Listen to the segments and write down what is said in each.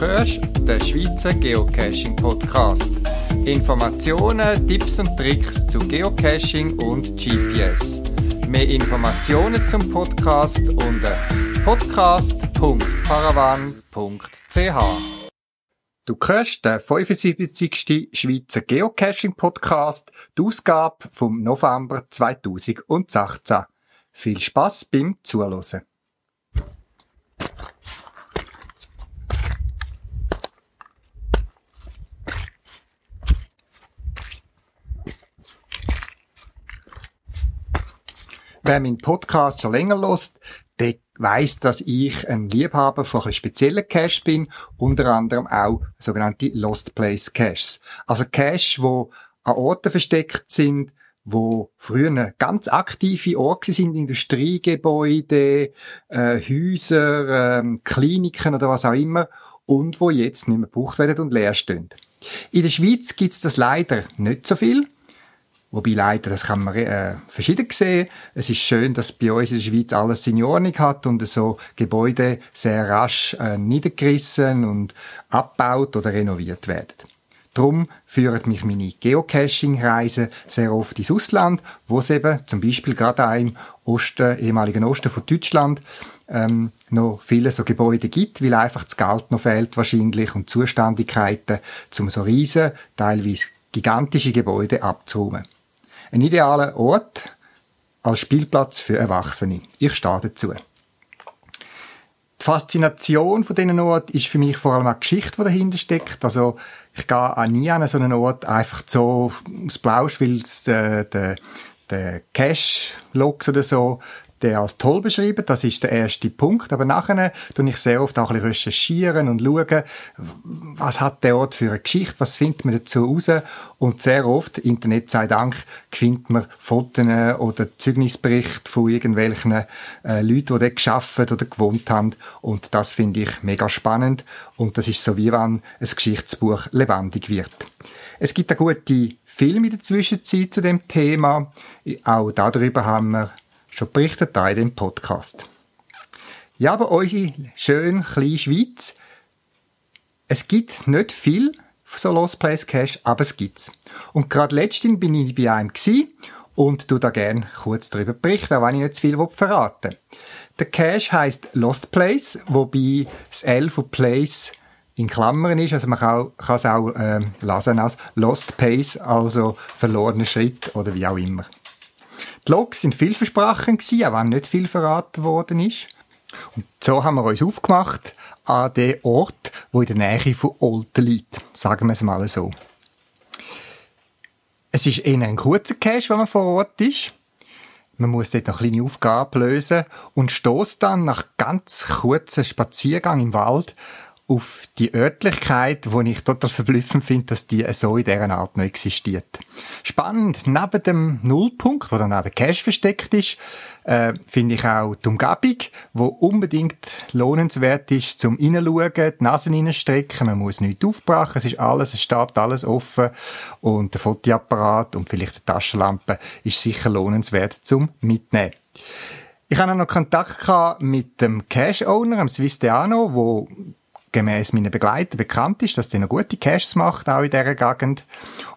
hörst den Schweizer Geocaching Podcast. Informationen, Tipps und Tricks zu Geocaching und GPS. Mehr Informationen zum Podcast unter podcast.paravan.ch. Du hörst den 75. Schweizer Geocaching Podcast, die Ausgabe vom November 2018. Viel Spaß beim Zuhören. Wer meinen Podcast schon länger lost, der weiss, dass ich ein Liebhaber von speziellen Caches bin, unter anderem auch sogenannte Lost Place Caches. Also Caches, wo an Orten versteckt sind, wo früher ganz aktive Orte sind, Industriegebäude, äh, Häuser, äh, Kliniken oder was auch immer, und wo jetzt nicht mehr gebraucht werden und leer stehen. In der Schweiz gibt's das leider nicht so viel. Wobei leider, das kann man äh, verschieden sehen. Es ist schön, dass bei uns in der Schweiz alles in Ordnung hat und so Gebäude sehr rasch äh, niedergerissen und abgebaut oder renoviert werden. Drum führen mich meine Geocaching-Reisen sehr oft ins Ausland, wo es eben zum Beispiel gerade auch im Osten, ehemaligen Osten von Deutschland ähm, noch viele so Gebäude gibt, weil einfach das Geld noch fehlt wahrscheinlich und Zuständigkeiten, um so riesen, teilweise gigantische Gebäude abzuräumen. Ein idealer Ort als Spielplatz für Erwachsene. Ich stehe dazu. Die Faszination von diesen Ort ist für mich vor allem eine Geschichte, die dahinter steckt. Also, ich gehe auch nie an so einen Ort einfach so aus Blausch, weil es der, der, der Cash-Logs oder so den als toll beschreiben. Das ist der erste Punkt. Aber nachher tue ich sehr oft auch ein bisschen recherchieren und schauen, was hat der Ort für eine Geschichte, was findet man dazu raus. Und sehr oft, Internet sei Dank, findet man Fotos oder Zeugnisberichte von irgendwelchen äh, Leuten, die dort geschafft oder gewohnt haben. Und das finde ich mega spannend. Und das ist so wie wenn ein Geschichtsbuch lebendig wird. Es gibt eine gute Filme in der Zwischenzeit zu dem Thema. Auch darüber haben wir schon berichtet da in dem Podcast. Ja, aber unsere schön kleine Schweiz, es gibt nicht viel so Lost Place Cash, aber es gibt's. Und gerade letztens bin ich bei einem gsi und tu da gern kurz darüber berichten, auch wenn ich nicht zu viel verraten will. Der Cache heißt Lost Place, wobei das L von Place in Klammern ist, also man kann, es auch äh, lesen als Lost Pace, also verlorener Schritt oder wie auch immer. Die Logs sind vielversprechend gewesen, auch wenn nicht viel verraten worden ist. Und so haben wir uns aufgemacht an den Ort, wo in der Nähe von Olten liegt. Sagen wir es mal so. Es ist eher ein kurzer Cache, wenn man vor Ort ist. Man muss dort noch kleine Aufgaben lösen und stoßt dann nach ganz kurzen Spaziergang im Wald auf die Örtlichkeit, wo ich total verblüffend finde, dass die so in dieser Art noch existiert. Spannend, neben dem Nullpunkt, wo dann auch der Cache versteckt ist, äh, finde ich auch die Umgebung, wo unbedingt lohnenswert ist, zum Reinschauen, die Nase reinstrecken, man muss nichts aufbrechen, es ist alles, es steht alles offen und der Fotoapparat und vielleicht eine Taschenlampe ist sicher lohnenswert zum Mitnehmen. Ich hatte noch Kontakt mit dem Cache-Owner, dem Swiss Deano, wo gemäß meinen Begleiter bekannt ist, dass der noch gute Caches macht, auch in dieser Gegend.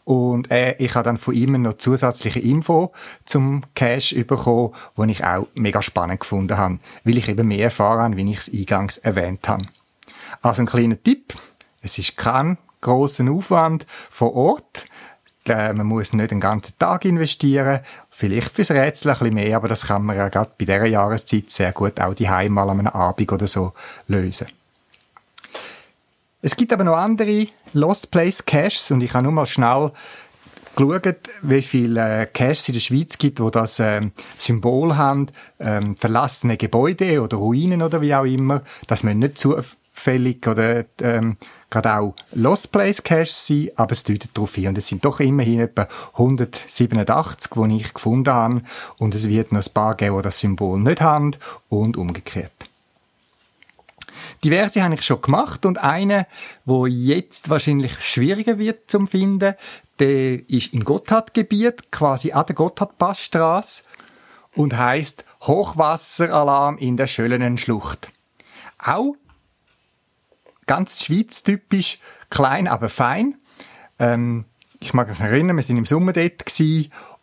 Und äh, ich habe dann von ihm noch zusätzliche Info zum Cache bekommen, die ich auch mega spannend gefunden habe, weil ich eben mehr erfahren habe, wie ich es eingangs erwähnt habe. Also ein kleiner Tipp, es ist kein grossen Aufwand vor Ort. Äh, man muss nicht den ganzen Tag investieren, vielleicht fürs Rätsel ein bisschen mehr, aber das kann man ja gerade bei dieser Jahreszeit sehr gut auch die mal an einem Abend oder so lösen. Es gibt aber noch andere Lost Place Caches und ich habe nur mal schnell geschaut, wie viele äh, Caches in der Schweiz gibt, wo das ähm, Symbol haben, ähm, verlassene Gebäude oder Ruinen oder wie auch immer, dass man nicht zufällig oder ähm, gerade auch Lost Place Caches sein, aber es deutet darauf hin. Und es sind doch immerhin etwa 187, die ich gefunden habe. Und es wird noch ein paar geben, die das Symbol nicht haben und umgekehrt. Diverse habe ich schon gemacht und eine, wo jetzt wahrscheinlich schwieriger wird zum finden, der ist im Gotthardgebiet, quasi an der Gotthardpassstraße und heißt Hochwasseralarm in der Schöllenen Schlucht. Auch ganz schweiztypisch, klein, aber fein. Ähm, ich mag mich erinnern, wir sind im Sommer dort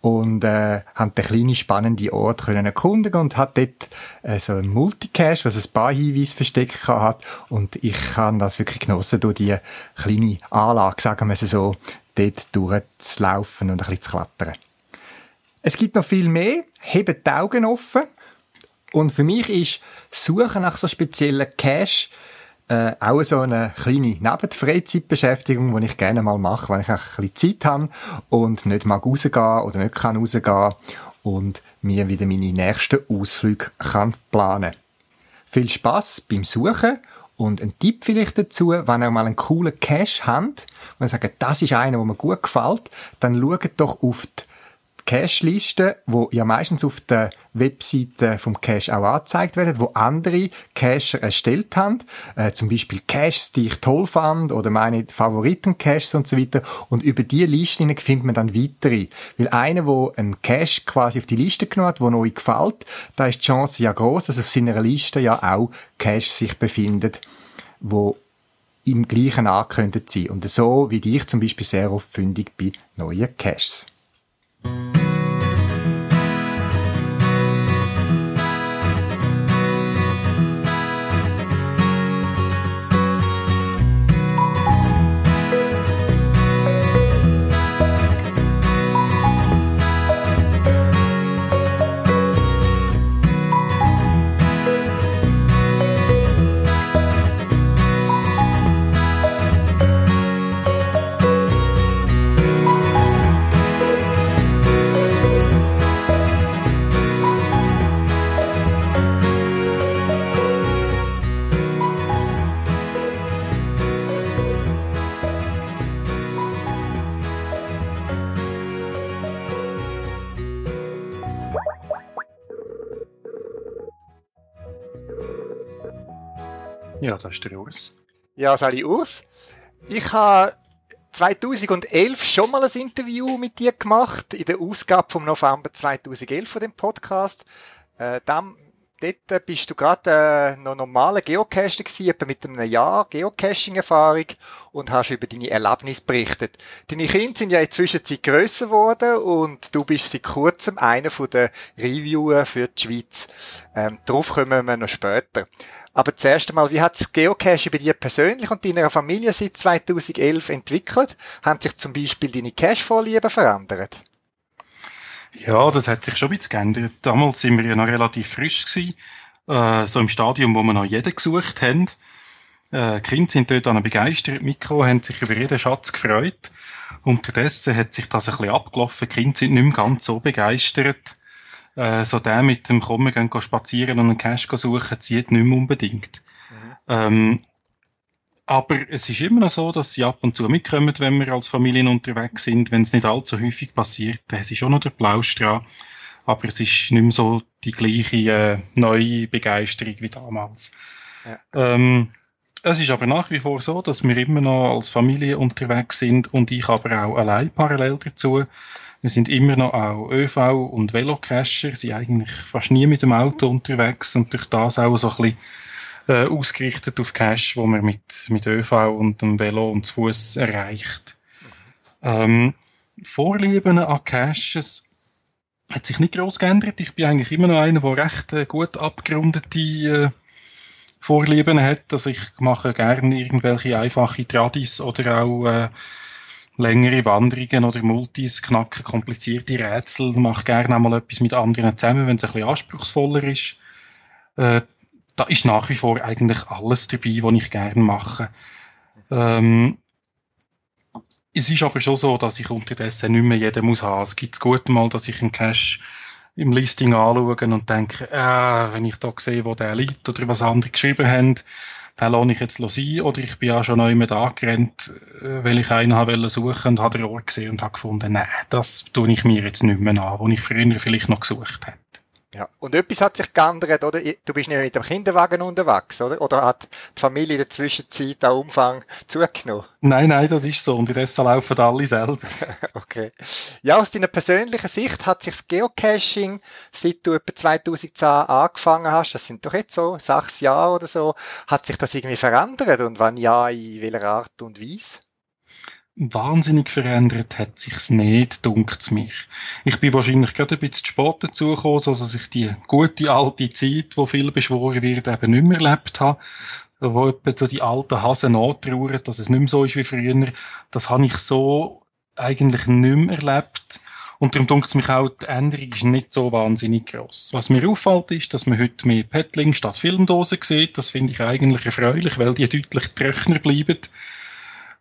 und äh, haben den kleinen spannenden Ort können erkundigen und hat dort äh, so ein Multicache, was ein paar Hinweise versteckt hat und ich habe das wirklich genossen, durch die kleine Anlage, sagen wir es so, dort durchzulaufen und ein bisschen zu klettern. Es gibt noch viel mehr. Hebt die Augen offen. Und für mich ist Suchen nach so speziellen Cache äh, auch so eine kleine Nebenfreizeitbeschäftigung, die ich gerne mal mache, wenn ich ein bisschen Zeit habe und nicht mag rausgehen oder nicht kann rausgehen und mir wieder meine nächsten Ausflüge kann planen. Viel Spaß beim Suchen und ein Tipp vielleicht dazu, wenn ihr mal einen coolen Cache habt, ihr sagt, das ist einer, der mir gut gefällt, dann schaut doch auf die Cache-Listen, wo ja meistens auf der Webseite vom Cache auch angezeigt werden, wo andere Cacher erstellt haben, äh, zum Beispiel Caches, die ich toll fand oder meine Favoriten-Caches und so weiter. Und über diese Listen findet man dann weitere. Weil einer, wo ein Cache quasi auf die Liste genommen hat, wo euch gefällt, da ist die Chance ja groß, dass auf seiner Liste ja auch Caches sich befindet, wo im gleichen angekündigt sind. Und so wie ich zum Beispiel sehr oft fündig bei neuen Caches. Ja, das ist der Urs. Ja, Sali Urs. Ich habe 2011 schon mal ein Interview mit dir gemacht, in der Ausgabe vom November 2011 von dem Podcast. Äh, dann, dort bist du gerade äh, noch normaler Geocacher gewesen, etwa mit einem Jahr Geocaching-Erfahrung und hast über deine Erlebnisse berichtet. Deine Kinder sind ja in der Zwischenzeit grösser geworden und du bist seit kurzem einer den Reviewer für die Schweiz. Ähm, darauf kommen wir noch später. Aber zuerst einmal, wie hat das Geocache bei dir persönlich und deiner Familie seit 2011 entwickelt? Haben sich zum Beispiel deine Cache-Vorlieben verändert? Ja, das hat sich schon ein bisschen geändert. Damals sind wir ja noch relativ frisch gewesen, äh, so im Stadium, wo wir noch jeden gesucht haben. Äh, die Kinder sind dort dann begeistert mitgekommen, haben sich über jeden Schatz gefreut. Unterdessen hat sich das ein bisschen abgelaufen. Die Kinder sind nicht mehr ganz so begeistert äh, so der mit dem Kommen gehen spazieren und einen Cash suchen, zieht nicht mehr unbedingt. Mhm. Ähm, aber es ist immer noch so, dass sie ab und zu mitkommen, wenn wir als Familien unterwegs sind, wenn es nicht allzu häufig passiert. Es ist auch noch der Plausch dran. Aber es ist nicht mehr so die gleiche äh, neue Begeisterung wie damals. Ja. Ähm, es ist aber nach wie vor so, dass wir immer noch als Familie unterwegs sind und ich aber auch allein parallel dazu. Wir sind immer noch auch ÖV- und Velocacher, sind eigentlich fast nie mit dem Auto unterwegs und durch das auch so ein bisschen äh, ausgerichtet auf Cache, wo man mit, mit ÖV und dem Velo und zu Fuß erreicht. Ähm, Vorlieben an Caches hat sich nicht groß geändert. Ich bin eigentlich immer noch einer, der recht äh, gut abgerundete äh, Vorlieben hat. Also ich mache gerne irgendwelche einfache Tradis oder auch äh, längere Wanderungen oder Multis, knacken komplizierte Rätsel, mache gerne auch mal etwas mit anderen zusammen, wenn es ein bisschen anspruchsvoller ist. Äh, da ist nach wie vor eigentlich alles dabei, was ich gerne mache. Ähm, es ist aber schon so, dass ich unterdessen nicht mehr jeden muss haben. Es gibt gut mal, dass ich einen Cache im Listing anschaue und denke, äh, wenn ich da sehe, wo der liegt oder was andere geschrieben haben, den lohne ich jetzt sein oder ich bin ja schon neu mit angerannt, äh, weil ich einen habe suchen und habe den Ort gesehen und habe gefunden, nein, das tue ich mir jetzt nicht mehr an, wo ich früher vielleicht noch gesucht hätte. Ja, und etwas hat sich geändert, oder? Du bist nicht mit dem Kinderwagen unterwegs, oder? Oder hat die Familie in der Zwischenzeit den Umfang zugenommen? Nein, nein, das ist so. Und indessen laufen alle selber. okay. Ja, aus deiner persönlichen Sicht hat sich das Geocaching, seit du etwa 2010 angefangen hast, das sind doch jetzt so sechs Jahre oder so, hat sich das irgendwie verändert? Und wenn ja, in welcher Art und Weise? Wahnsinnig verändert hat sich's nicht, dunkt's mich. Ich bin wahrscheinlich gerade ein bisschen zu spät dazugekommen, so dass ich die gute alte Zeit, wo viel beschworen wird, eben nicht mehr erlebt habe. Wo etwa so die alten Hasen nachtrauern, dass es nicht mehr so ist wie früher. Das habe ich so eigentlich nicht mehr erlebt. Und darum dunkt mich auch, die Änderung ist nicht so wahnsinnig groß. Was mir auffällt, ist, dass man heute mehr Paddling statt Filmdosen sieht. Das finde ich eigentlich erfreulich, weil die deutlich trockener bleiben.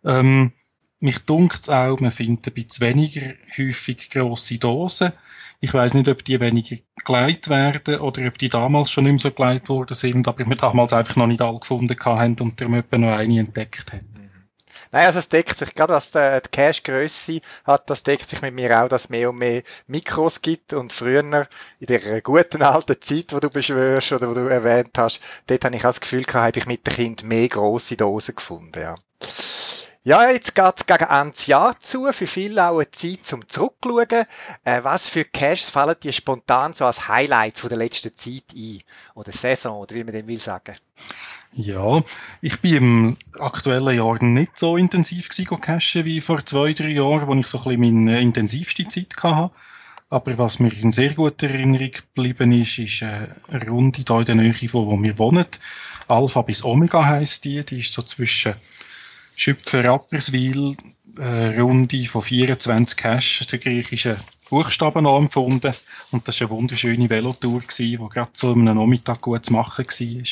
Ähm, mich dunkt es auch, man findet ein bisschen weniger häufig grosse Dosen. Ich weiß nicht, ob die weniger geleitet werden oder ob die damals schon nicht mehr so geleitet worden sind, aber wir damals einfach noch nicht alle gefunden haben und darum etwa noch eine entdeckt haben. Mhm. Nein, also es deckt sich, gerade was die, die Cache-Grösse hat, das deckt sich mit mir auch, dass es mehr und mehr Mikros gibt und früher, in der guten alten Zeit, wo du beschwörst oder wo du erwähnt hast, dort habe ich auch das Gefühl gehabt, habe ich mit dem Kind mehr grosse Dosen gefunden, ja. Ja, jetzt geht's gegen Ende Jahr zu. Für viele auch eine Zeit zum Zurückschauen. Äh, was für Caches fallen dir spontan so als Highlights von der letzten Zeit ein? Oder Saison, oder wie man dem will sagen? Ja, ich bin im aktuellen Jahr nicht so intensiv gewesen, cachen wie vor zwei, drei Jahren, wo ich so ein bisschen meine intensivste Zeit hatte. Aber was mir in sehr guter Erinnerung geblieben ist, ist eine Runde hier in der Nähe, wo wir wohnen. Alpha bis Omega heisst die. Die ist so zwischen Schüpfer Rapperswil, eine Runde von 24 Cash, der griechischen Buchstaben empfunden. Und das war eine wunderschöne Velotour, die gerade zu einem Nachmittag gut zu machen war.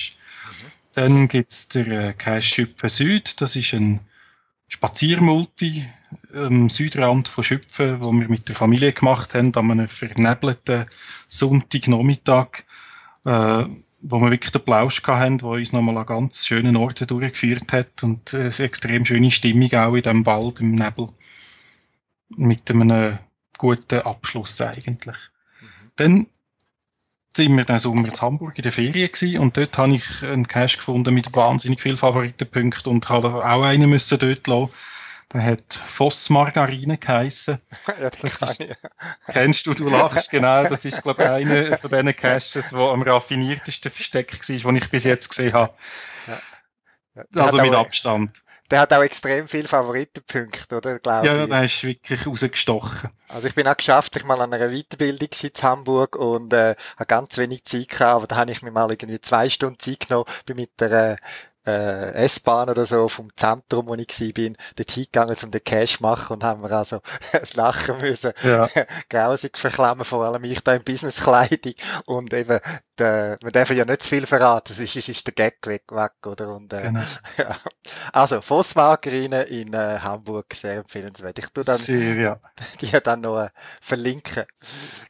Dann gibt's der äh, Cache Schüpfen Süd, das ist ein Spaziermulti am Südrand von Schüpfen, wo wir mit der Familie gemacht haben, an einem vernebelten Sonntagnachmittag. Äh, wo wir wirklich den Plausch hatten, der uns nochmal an ganz schönen Orten durchgeführt hat und eine extrem schöne Stimmung auch in dem Wald, im Nebel. Mit einem guten Abschluss eigentlich. Mhm. Dann sind wir den Sommer in Hamburg in der Ferien gewesen und dort habe ich einen Cache gefunden mit wahnsinnig vielen Favoritenpunkten und habe auch einen müssen dort lassen der hat Voss Margarine geheissen. ja, das ist, kennst du, du lachst, genau. Das ist, glaube ich, einer von diesen Caches, der am raffiniertesten versteckt war, den ich bis jetzt gesehen habe. Ja. Also mit Abstand. Der hat auch extrem viele Favoritenpunkte, oder? Glaube ja, ich. der ist wirklich rausgestochen. Also ich bin auch geschafft, ich mal an einer Weiterbildung in Hamburg und äh, habe ganz wenig Zeit gehabt, aber da habe ich mir mal irgendwie zwei Stunden Zeit genommen, bin mit der äh, äh, S-Bahn oder so vom Zentrum, wo ich bin, dort hingegangen, um den Cash zu machen und haben wir also das Lachen müssen. Ja. Grausig verklemmen, vor allem ich da in Businesskleidung und eben, der, wir dürfen ja nicht zu viel verraten, sonst ist, ist der Gag weg, weg oder? Und, äh, genau. ja. Also, Vossmargarine in äh, Hamburg, sehr empfehlenswert. Ich tue dann sehr, ja. die dann noch äh, verlinken.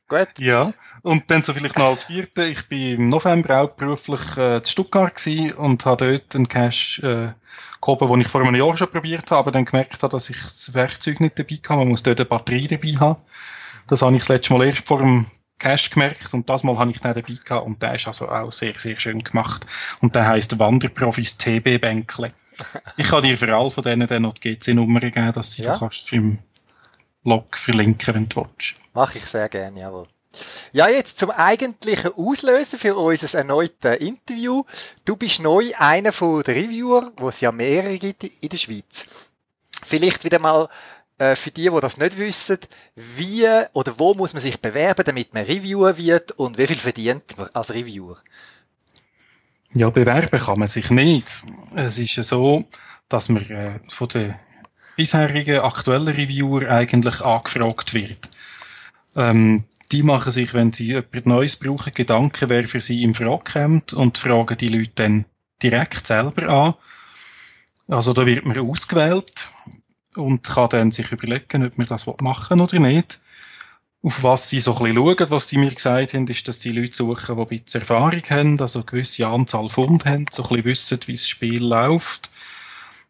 Gut. Ja, und dann so vielleicht noch als vierte, ich bin im November auch beruflich äh, zu Stuttgart gewesen und habe dort einen Cache äh, gehoben, den ich vor einem Jahr schon probiert habe, aber dann gemerkt habe, dass ich das Werkzeug nicht dabei habe. Man muss dort eine Batterie dabei haben. Das habe ich das letzte Mal erst vor dem Cache gemerkt und das Mal habe ich den dabei gehabt und der ist also auch sehr, sehr schön gemacht. Und der heisst Wanderprofis TB Bänkle. Ich kann dir für alle von denen dann noch die GC-Nummer geben, dass sie ja. du kannst im Blog verlinken, wenn du willst. Mache ich sehr gerne, jawohl. Ja, jetzt zum eigentlichen Auslösen für unser erneutes Interview. Du bist neu einer von den Reviewer, wo es ja mehrere gibt in der Schweiz. Vielleicht wieder mal äh, für die, die das nicht wissen, wie oder wo muss man sich bewerben, damit man Reviewer wird und wie viel verdient man als Reviewer? Ja, bewerben kann man sich nicht. Es ist ja so, dass man äh, von den bisherigen aktuellen Reviewer eigentlich angefragt wird. Ähm, die machen sich, wenn sie etwas Neues brauchen, Gedanken, wer für sie in Frage kommt und fragen die Leute dann direkt selber an. Also da wird man ausgewählt und kann dann sich überlegen, ob man das machen oder nicht. Auf was sie so ein bisschen schauen, was sie mir gesagt haben, ist, dass die Leute suchen, die ein bisschen Erfahrung haben, also eine gewisse Anzahl Funde haben, so ein bisschen wissen, wie das Spiel läuft,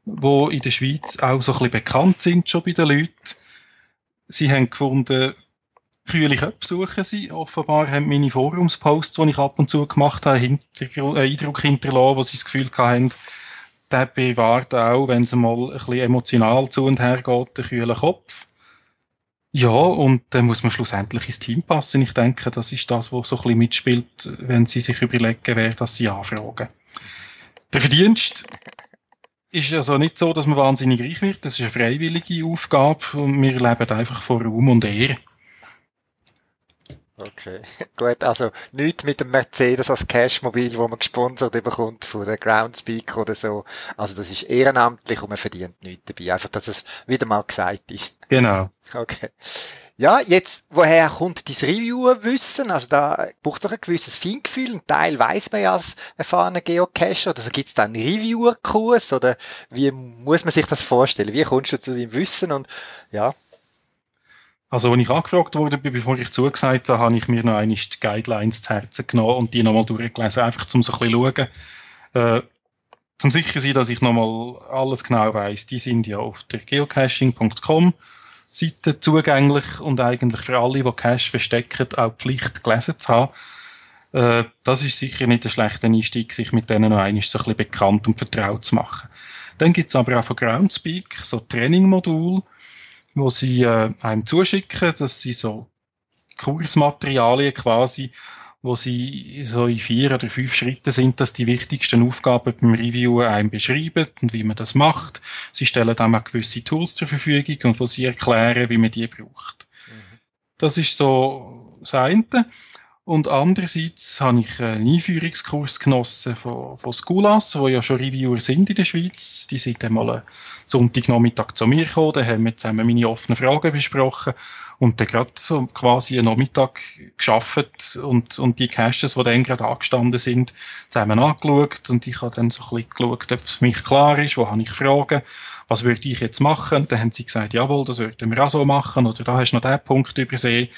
wo in der Schweiz auch so ein bisschen bekannt sind schon bei den Leuten. Sie haben gefunden, Kühle Köpfe suchen sie. Offenbar haben meine Forumsposts, die ich ab und zu gemacht habe, Hintergr äh, Eindruck hinterlassen, wo sie das Gefühl hatten, der bewahrt auch, wenn es mal ein bisschen emotional zu und her geht, den kühlen Kopf. Ja, und dann muss man schlussendlich ins Team passen. Ich denke, das ist das, was so ein bisschen mitspielt, wenn sie sich überlegen, wer das sie anfragen. Der Verdienst ist also nicht so, dass man wahnsinnig reich wird. Das ist eine freiwillige Aufgabe und wir leben einfach von Raum und Ehre. Okay, gut, also nichts mit dem Mercedes als Cashmobil, wo man gesponsert bekommt von der Groundspeak oder so. Also das ist ehrenamtlich und man verdient nichts dabei. Einfach, dass es wieder mal gesagt ist. Genau. Okay. Ja, jetzt, woher kommt dein Reviewer-Wissen? Also da braucht es auch ein gewisses Feingefühl. Ein Teil weiß man ja als erfahrener Geocacher. Oder so gibt es da einen Reviewer-Kurs? Oder wie muss man sich das vorstellen? Wie kommst du zu deinem Wissen? Und ja, also, als ich angefragt wurde, bevor ich zugesagt habe, habe ich mir noch einmal die Guidelines zu Herzen genommen und die nochmal durchgelesen, einfach um so ein bisschen zu schauen. Äh, zum sicher sein, dass ich nochmal alles genau weiß. Die sind ja auf der geocaching.com Seite zugänglich und eigentlich für alle, die Cache verstecken, auch Pflicht gelesen zu haben. Äh, das ist sicher nicht ein schlechter Einstieg, sich mit denen noch einmal so ein bisschen bekannt und vertraut zu machen. Dann gibt es aber auch von Groundspeak so Training-Modul, wo sie äh, einem zuschicken, dass sie so Kursmaterialien quasi, wo sie so in vier oder fünf Schritten sind, dass die wichtigsten Aufgaben beim Review einem beschreiben und wie man das macht. Sie stellen dann auch gewisse Tools zur Verfügung und wo sie erklären, wie man die braucht. Mhm. Das ist so das eine. Und andererseits habe ich einen Einführungskurs genossen von, von Schoolas, wo ja schon Reviewer sind in der Schweiz. Die sind einmal einen Sonntagnachmittag zu mir gekommen, da haben wir zusammen meine offenen Fragen besprochen und dann gerade so quasi einen Nachmittag geschafft und, und die Caches, die dann gerade angestanden sind, zusammen angeschaut und ich habe dann so ein bisschen geschaut, ob es für mich klar ist, wo habe ich Fragen, was würde ich jetzt machen? Und dann haben sie gesagt, jawohl, das würden wir auch so machen oder da hast du noch den Punkt übersehen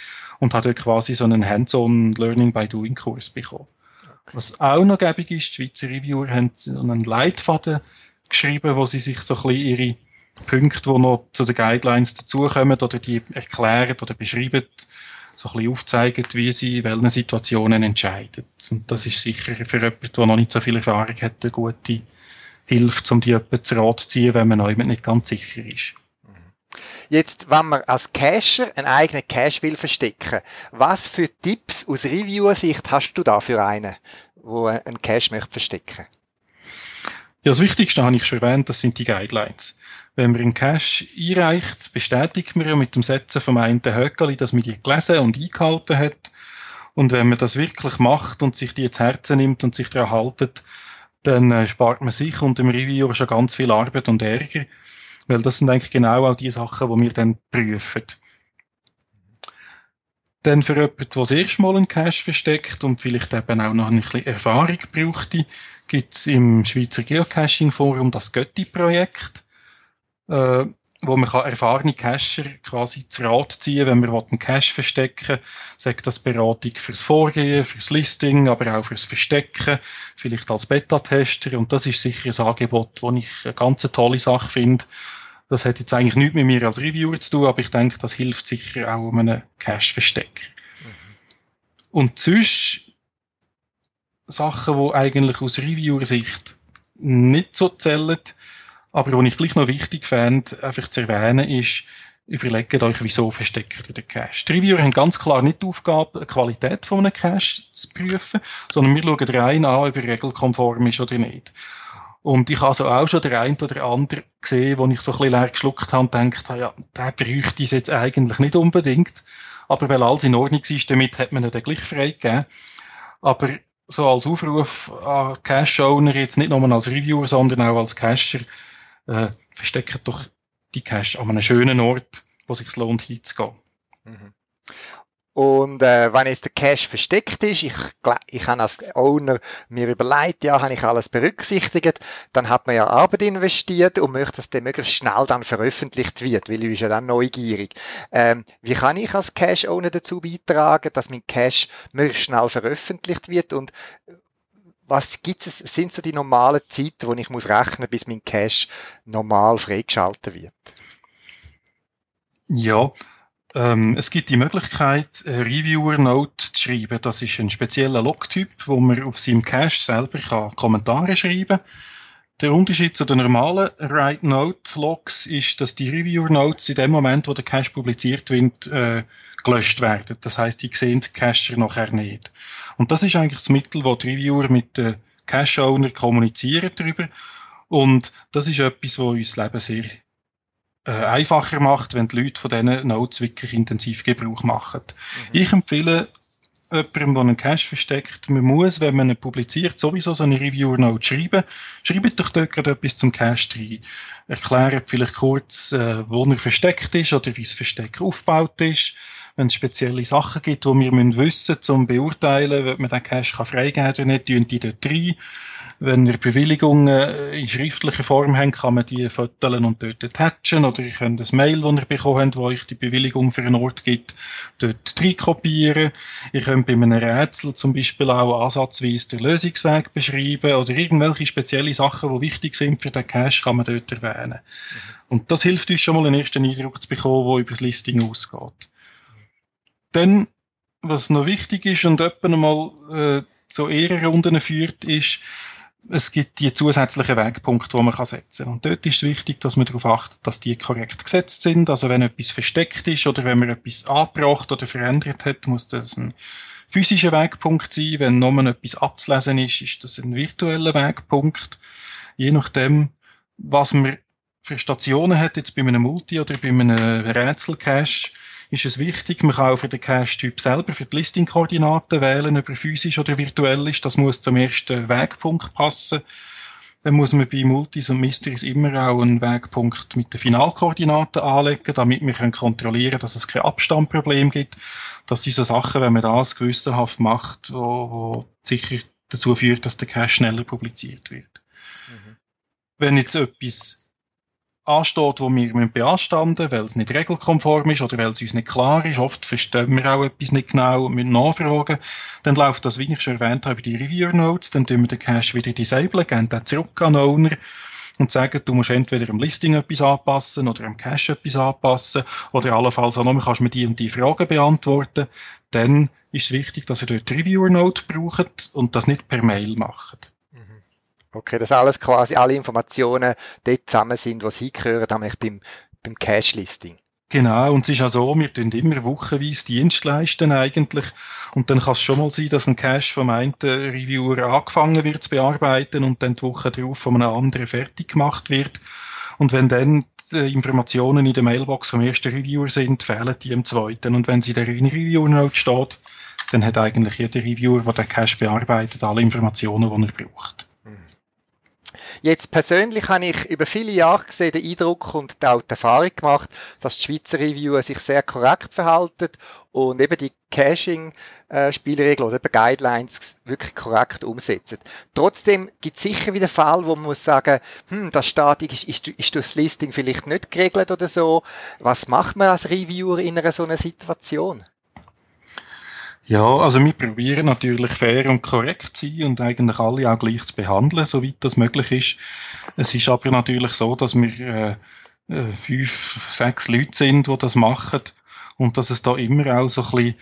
und hat dort quasi so einen Hands-on Learning by Doing Kurs bekommen. Okay. Was auch noch gäbig ist, die Schweizer Reviewer haben so einen Leitfaden geschrieben, wo sie sich so ein bisschen ihre Punkte, die noch zu den Guidelines dazukommen oder die erklären oder beschreiben, so ein bisschen aufzeigen, wie sie in welchen Situationen entscheiden. Und das ist sicher für jemanden, der noch nicht so viel Erfahrung hat, eine gute Hilfe, um die jemanden zu Rat zu ziehen, wenn man noch nicht ganz sicher ist. Jetzt, wenn man als Cacher einen eigenen Cache will verstecken, was für Tipps aus Reviewer-Sicht hast du da für einen, wo einen Cache möchte verstecken? Ja, das Wichtigste habe ich schon erwähnt, das sind die Guidelines. Wenn man einen Cache einreicht, bestätigt man ja mit dem Setzen vom einen Höckeli, dass man die gelesen und eingehalten hat. Und wenn man das wirklich macht und sich die zu Herzen nimmt und sich daran haltet, dann äh, spart man sich und dem Reviewer schon ganz viel Arbeit und Ärger. Weil das sind eigentlich genau auch die Sachen, die wir dann prüfen. Dann für jemanden, der das erste Mal einen Cache versteckt und vielleicht eben auch noch ein bisschen Erfahrung brauchte, gibt es im Schweizer Geocaching Forum das Götti-Projekt, äh, wo man kann erfahrene Cacher quasi zu Rat ziehen, wenn man einen Cache verstecken will. Sagt das Beratung fürs Vorgehen, fürs Listing, aber auch fürs Verstecken, vielleicht als Beta-Tester. Und das ist sicher ein Angebot, das ich eine ganz tolle Sache finde. Das hat jetzt eigentlich nichts mit mir als Reviewer zu tun, aber ich denke, das hilft sicher auch um einen Cache-Verstecker. Mhm. Und sonst Sachen, die eigentlich aus Reviewer-Sicht nicht so zählen, aber was ich gleich noch wichtig fände, einfach zu erwähnen, ist, überlegt euch, wieso versteckt ihr den Cache. Die Reviewer haben ganz klar nicht die Aufgabe, die Qualität von einem Cache zu prüfen, sondern wir schauen rein an, ob er regelkonform ist oder nicht. Und ich habe also auch schon der ein oder andere gesehen, wo ich so ein bisschen leer geschluckt habe und gedacht habe, ja, der bräuchte es jetzt eigentlich nicht unbedingt. Aber weil alles in Ordnung ist, damit hat man ihn dann gleich freigegeben. Aber so als Aufruf an Cache-Owner, jetzt nicht nur als Reviewer, sondern auch als Cacher, äh, verstecken doch die Cache an einem schönen Ort, wo es sich lohnt hinzugehen. Mhm. Und äh, wenn jetzt der Cache versteckt ist, ich, ich habe als Owner mir überlegt, ja, habe ich alles berücksichtigt, dann hat man ja Arbeit investiert und möchte, dass der möglichst schnell dann veröffentlicht wird, weil ich bin ja dann neugierig. Ähm, wie kann ich als Cache-Owner dazu beitragen, dass mein Cache möglichst schnell veröffentlicht wird und was gibt es, sind so die normalen Zeiten, wo ich muss rechnen, bis mein Cache normal freigeschaltet wird? Ja, Ähm, es gibt die Möglichkeit, eine Reviewer-Note zu schreiben. Das ist ein spezieller Logtyp, wo man auf seinem Cache selber kann Kommentare schreiben kann. Der Unterschied zu den normalen Write-Note-Logs ist, dass die Reviewer-Notes in dem Moment, wo der Cache publiziert wird, äh, gelöscht werden. Das heißt, die sehen die Cacher nachher nicht. Und das ist eigentlich das Mittel, wo die Reviewer mit den Cache-Owner kommunizieren darüber. Und das ist etwas, was uns das Leben sehr äh, einfacher macht, wenn die Leute von diesen Notes wirklich intensiv Gebrauch machen. Mhm. Ich empfehle jemandem, der einen Cache versteckt, man muss, wenn man ihn publiziert, sowieso so eine Reviewer-Note schreiben. Schreibt doch dort gerade etwas zum Cache rein. Erklärt vielleicht kurz, äh, wo er versteckt ist oder wie das Versteck aufgebaut ist. Wenn es spezielle Sachen gibt, die wir müssen wissen müssen, um beurteilen, ob man den Cache freigeben kann oder nicht, tun die dort rein. Wenn ihr Bewilligungen in schriftlicher Form habt, kann man die fotografieren und dort attachen. Oder ihr könnt das Mail, das ihr bekommen habt, wo euch die Bewilligung für einen Ort gibt, dort reinkopieren. Ihr könnt bei einem Rätsel zum Beispiel auch ansatzweise den Lösungsweg beschreiben oder irgendwelche spezielle Sachen, die wichtig sind für den Cache, kann man dort erwähnen. Und das hilft uns schon mal einen ersten Eindruck zu bekommen, der über das Listing ausgeht. Dann, was noch wichtig ist und etwa mal äh, zu Ehrenrunden führt, ist, es gibt die zusätzlichen Wegpunkte, die man setzen kann. Und dort ist es wichtig, dass man darauf achtet, dass die korrekt gesetzt sind. Also wenn etwas versteckt ist oder wenn man etwas angebracht oder verändert hat, muss das ein physischer Wegpunkt sein. Wenn nur etwas abzulesen ist, ist das ein virtueller Wegpunkt. Je nachdem, was man für Stationen hat, jetzt bei einem Multi oder bei einem Rätselcache, ist es wichtig, man kann auch für den Cache-Typ selber für die Listing-Koordinaten wählen, ob er physisch oder virtuell ist. Das muss zum ersten Wegpunkt passen. Dann muss man bei Multis und Mysteries immer auch einen Wegpunkt mit den Finalkoordinaten anlegen, damit wir können kontrollieren dass es kein Abstandproblem gibt. Das sind so Sachen, wenn man das gewissenhaft macht, wo, wo sicher dazu führt, dass der Cache schneller publiziert wird. Mhm. Wenn jetzt etwas ansteht, wo wir beanstanden weil es nicht regelkonform ist oder weil es uns nicht klar ist. Oft verstehen wir auch etwas nicht genau und müssen nachfragen. Dann läuft das, wie ich schon erwähnt habe, die Reviewer Notes. Dann tun wir den Cache wieder disablen, gehen dann zurück an den Owner und sagen, du musst entweder im Listing etwas anpassen oder im Cache etwas anpassen oder allenfalls auch noch, kannst mir die und die Fragen beantworten. Dann ist es wichtig, dass ihr dort Reviewer Note braucht und das nicht per Mail macht. Okay, dass alles quasi, alle Informationen dort zusammen sind, was hingehören, nämlich beim, beim Cache-Listing. Genau, und es ist auch so, wir tun immer wochenweise Dienst leisten eigentlich. Und dann kann es schon mal sein, dass ein Cache vom einen Reviewer angefangen wird zu bearbeiten und dann die Woche darauf von einem anderen fertig gemacht wird. Und wenn dann die Informationen in der Mailbox vom ersten Reviewer sind, fehlen die im zweiten. Und wenn sie in der Reviewer-Note steht, dann hat eigentlich jeder Reviewer, der den Cache bearbeitet, alle Informationen, die er braucht. Jetzt persönlich habe ich über viele Jahre gesehen, den Eindruck und auch die Erfahrung gemacht, dass die Schweizer Reviewer sich sehr korrekt verhalten und eben die Caching-Spielregeln oder eben Guidelines wirklich korrekt umsetzen. Trotzdem gibt es sicher wieder Fall, wo man muss sagen, hm, das Statik ist, ist, ist das Listing vielleicht nicht geregelt oder so. Was macht man als Reviewer in einer so einer Situation? Ja, also wir probieren natürlich fair und korrekt zu sein und eigentlich alle auch gleich zu behandeln, soweit das möglich ist. Es ist aber natürlich so, dass wir äh, äh, fünf, sechs Leute sind, die das machen und dass es da immer auch so ein bisschen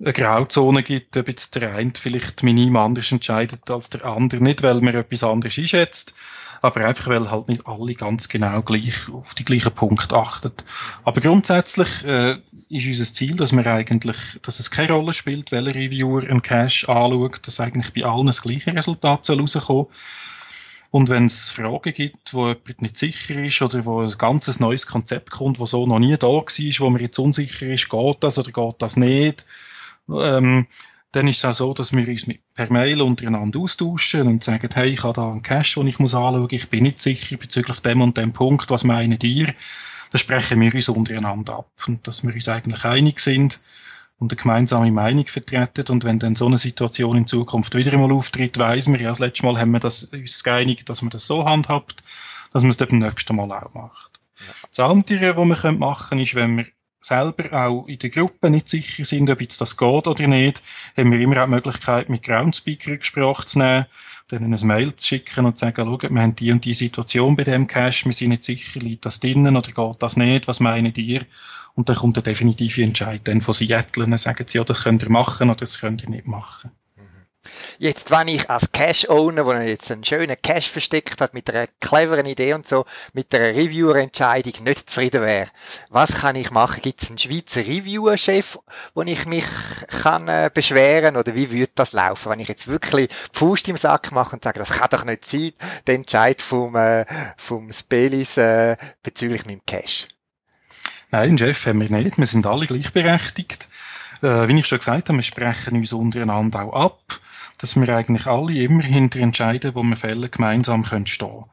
eine Grauzone gibt, ob jetzt der eine vielleicht minim anders entscheidet als der andere. Nicht, weil man etwas anderes einschätzt, aber einfach, weil halt nicht alle ganz genau gleich auf die gleichen Punkte achten. Aber grundsätzlich äh, ist unser Ziel, dass wir eigentlich, dass es keine Rolle spielt, welcher Reviewer einen Cache anschaut, dass eigentlich bei allen das gleiche Resultat soll und wenn es Fragen gibt, wo jemand nicht sicher ist oder wo ein ganzes neues Konzept kommt, wo so noch nie da war, wo man jetzt unsicher ist, geht das oder geht das nicht, ähm, dann ist es auch so, dass wir uns per Mail untereinander austauschen und sagen, hey, ich habe da einen Cache, den ich muss anschauen, ich bin nicht sicher bezüglich dem und dem Punkt, was meinen ihr? Dann sprechen wir uns untereinander ab und dass wir uns eigentlich einig sind und eine gemeinsame Meinung vertreten und wenn dann so eine Situation in Zukunft wieder einmal auftritt, weiss man, ja, das letzte Mal haben wir das, uns geeinigt, dass man das so handhabt, dass man es dann beim nächsten Mal auch macht. Ja. Das andere, was wir machen können, ist, wenn wir selber auch in der Gruppe nicht sicher sind, ob jetzt das geht oder nicht, haben wir immer auch die Möglichkeit, mit Groundspeak Rücksprache zu nehmen, denen ein Mail zu schicken und zu sagen, schau, wir haben die und die Situation bei dem Cache, wir sind nicht sicher, liegt das drinnen oder geht das nicht, was meinen ihr? Und dann kommt der definitive Entscheid dann von Seattle und sagen sie, ja, das könnt ihr machen oder das könnt ihr nicht machen. Jetzt, wenn ich als Cash-Owner, wo jetzt einen schönen Cash versteckt hat, mit einer cleveren Idee und so, mit einer Reviewer-Entscheidung nicht zufrieden wäre, was kann ich machen? Gibt es einen Schweizer Reviewer-Chef, wo ich mich kann äh, beschweren oder wie würde das laufen, wenn ich jetzt wirklich Pfust im Sack mache und sage, das kann doch nicht sein, der Entscheid vom, äh, vom Spelis äh, bezüglich meinem Cash? Nein, Chef haben wir nicht. Wir sind alle gleichberechtigt. Äh, wie ich schon gesagt habe, wir sprechen uns untereinander auch ab dass wir eigentlich alle immer hinter Entscheiden, wo wir fällen, gemeinsam können stehen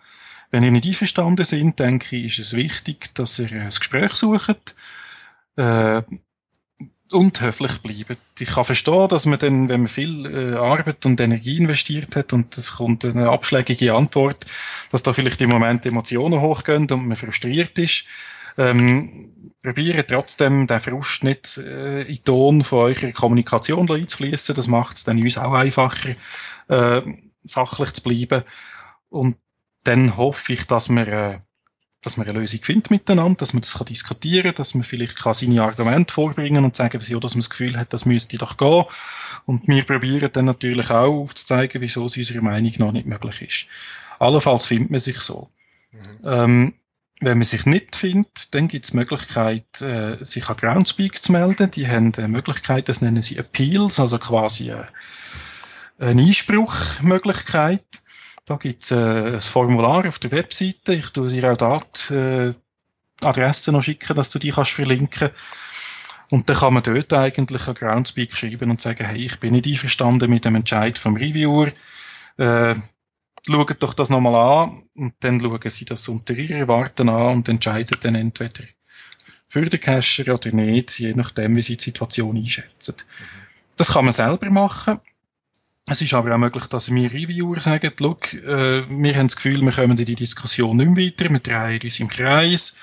Wenn ihr nicht einverstanden sind, denke ich, ist es wichtig, dass ihr ein Gespräch sucht äh, und höflich bleibt. Ich kann verstehen, dass man dann, wenn man viel äh, Arbeit und Energie investiert hat und es kommt eine abschlägige Antwort, dass da vielleicht im Moment Emotionen hochgehen und man frustriert ist. Ähm, probieren trotzdem den Frust nicht äh, in den Ton von eurer Kommunikation einzufließen. Das macht es dann uns auch einfacher, äh, sachlich zu bleiben. Und dann hoffe ich, dass wir, äh, dass wir eine Lösung finden miteinander, dass man das kann diskutieren kann, dass man vielleicht kann seine Argumente vorbringen und sagen, wieso, dass man das Gefühl hat, das müsste doch gehen. Und wir probieren dann natürlich auch aufzuzeigen, wieso es unserer Meinung noch nicht möglich ist. Allenfalls findet man sich so. Mhm. Ähm, wenn man sich nicht findet, dann gibt es die Möglichkeit, äh, sich an Groundspeak zu melden. Die haben eine Möglichkeit, das nennen sie Appeals, also quasi äh, eine Einspruchmöglichkeit. Da gibt es äh, ein Formular auf der Webseite. Ich tue dir auch dort äh, Adressen noch schicken, dass du die kannst verlinken. Und dann kann man dort eigentlich an Groundspeak schreiben und sagen, hey, ich bin nicht einverstanden mit dem Entscheid vom Reviewer. Äh, schauen doch das nochmal an und dann schauen sie das unter ihre Warten an und entscheiden dann entweder für den Cacher oder nicht, je nachdem, wie sie die Situation einschätzen. Das kann man selber machen. Es ist aber auch möglich, dass wir Reviewer sagen, look, äh, wir haben das Gefühl, wir kommen in die Diskussion nicht mehr weiter, wir drehen uns im Kreis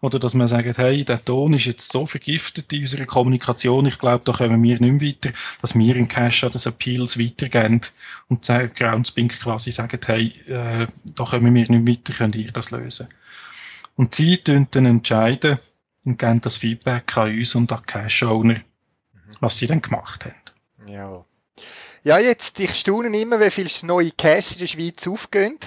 oder dass man sagt, hey, der Ton ist jetzt so vergiftet in unserer Kommunikation, ich glaube, da kommen wir nicht mehr weiter, dass wir im Cache an das Appeals weitergehen und Groundspeak quasi sagen, hey, äh, da kommen wir nicht weiter, könnt ihr das lösen. Und sie dann entscheiden und geben das Feedback an uns und an Cache-Owner, was sie dann gemacht haben. Ja. Ja, jetzt, ich staune immer, wie viele neue Caches in der Schweiz aufgehen.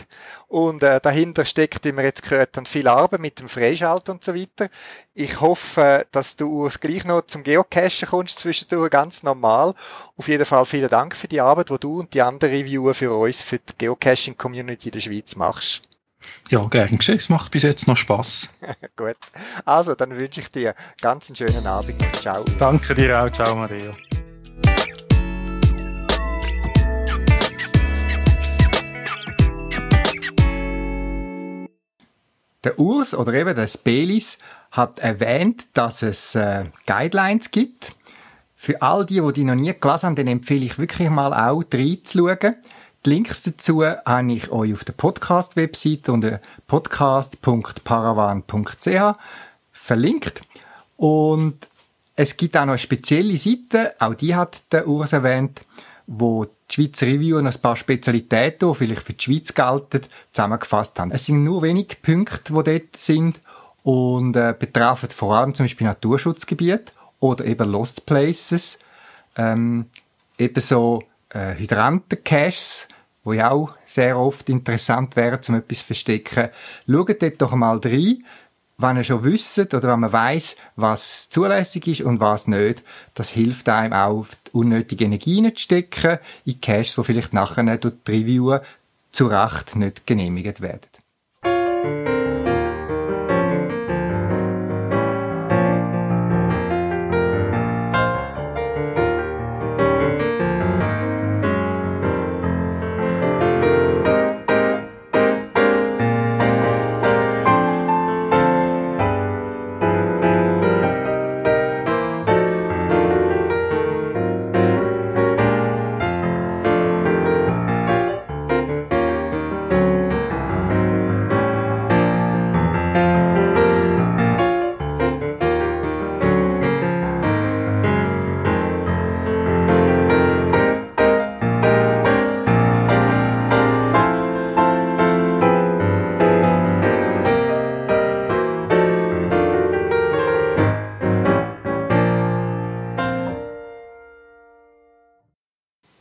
Und äh, dahinter steckt, wie wir jetzt gehört haben, viel Arbeit mit dem Freischalten und so weiter. Ich hoffe, dass du gleich noch zum Geocachen kommst, zwischendurch ganz normal. Auf jeden Fall vielen Dank für die Arbeit, die du und die anderen Reviewer für uns, für die Geocaching-Community der Schweiz machst. Ja, gern geschehen. Es macht bis jetzt noch Spaß. Gut. Also, dann wünsche ich dir ganz einen schönen Abend. Ciao. Danke dir auch. Ciao, Maria. Der Urs oder eben der Spelis hat erwähnt, dass es äh, Guidelines gibt. Für all die, die die noch nie gelesen haben, dann empfehle ich wirklich mal auch reinzuschauen. Die Links dazu habe ich euch auf der Podcast-Webseite unter podcast.paravan.ch verlinkt. Und es gibt auch noch eine spezielle Seite, auch die hat der Urs erwähnt, wo die Schweizer Review noch ein paar Spezialitäten, die vielleicht für die Schweiz gelten, zusammengefasst haben. Es sind nur wenige Punkte, die dort sind und äh, betreffen vor allem zum Beispiel Naturschutzgebiete oder eben Lost Places, ähm, ebenso äh, Hydranten-Caches, wo ja auch sehr oft interessant wären, um etwas zu verstecken. Schaut dort doch mal rein wenn ihr schon wisst oder wenn man weiß, was zulässig ist und was nicht, das hilft einem auch, unnötige Energie zu stecken in Caches, die vielleicht nachher durch die Reviewer zu Recht nicht genehmigt werden.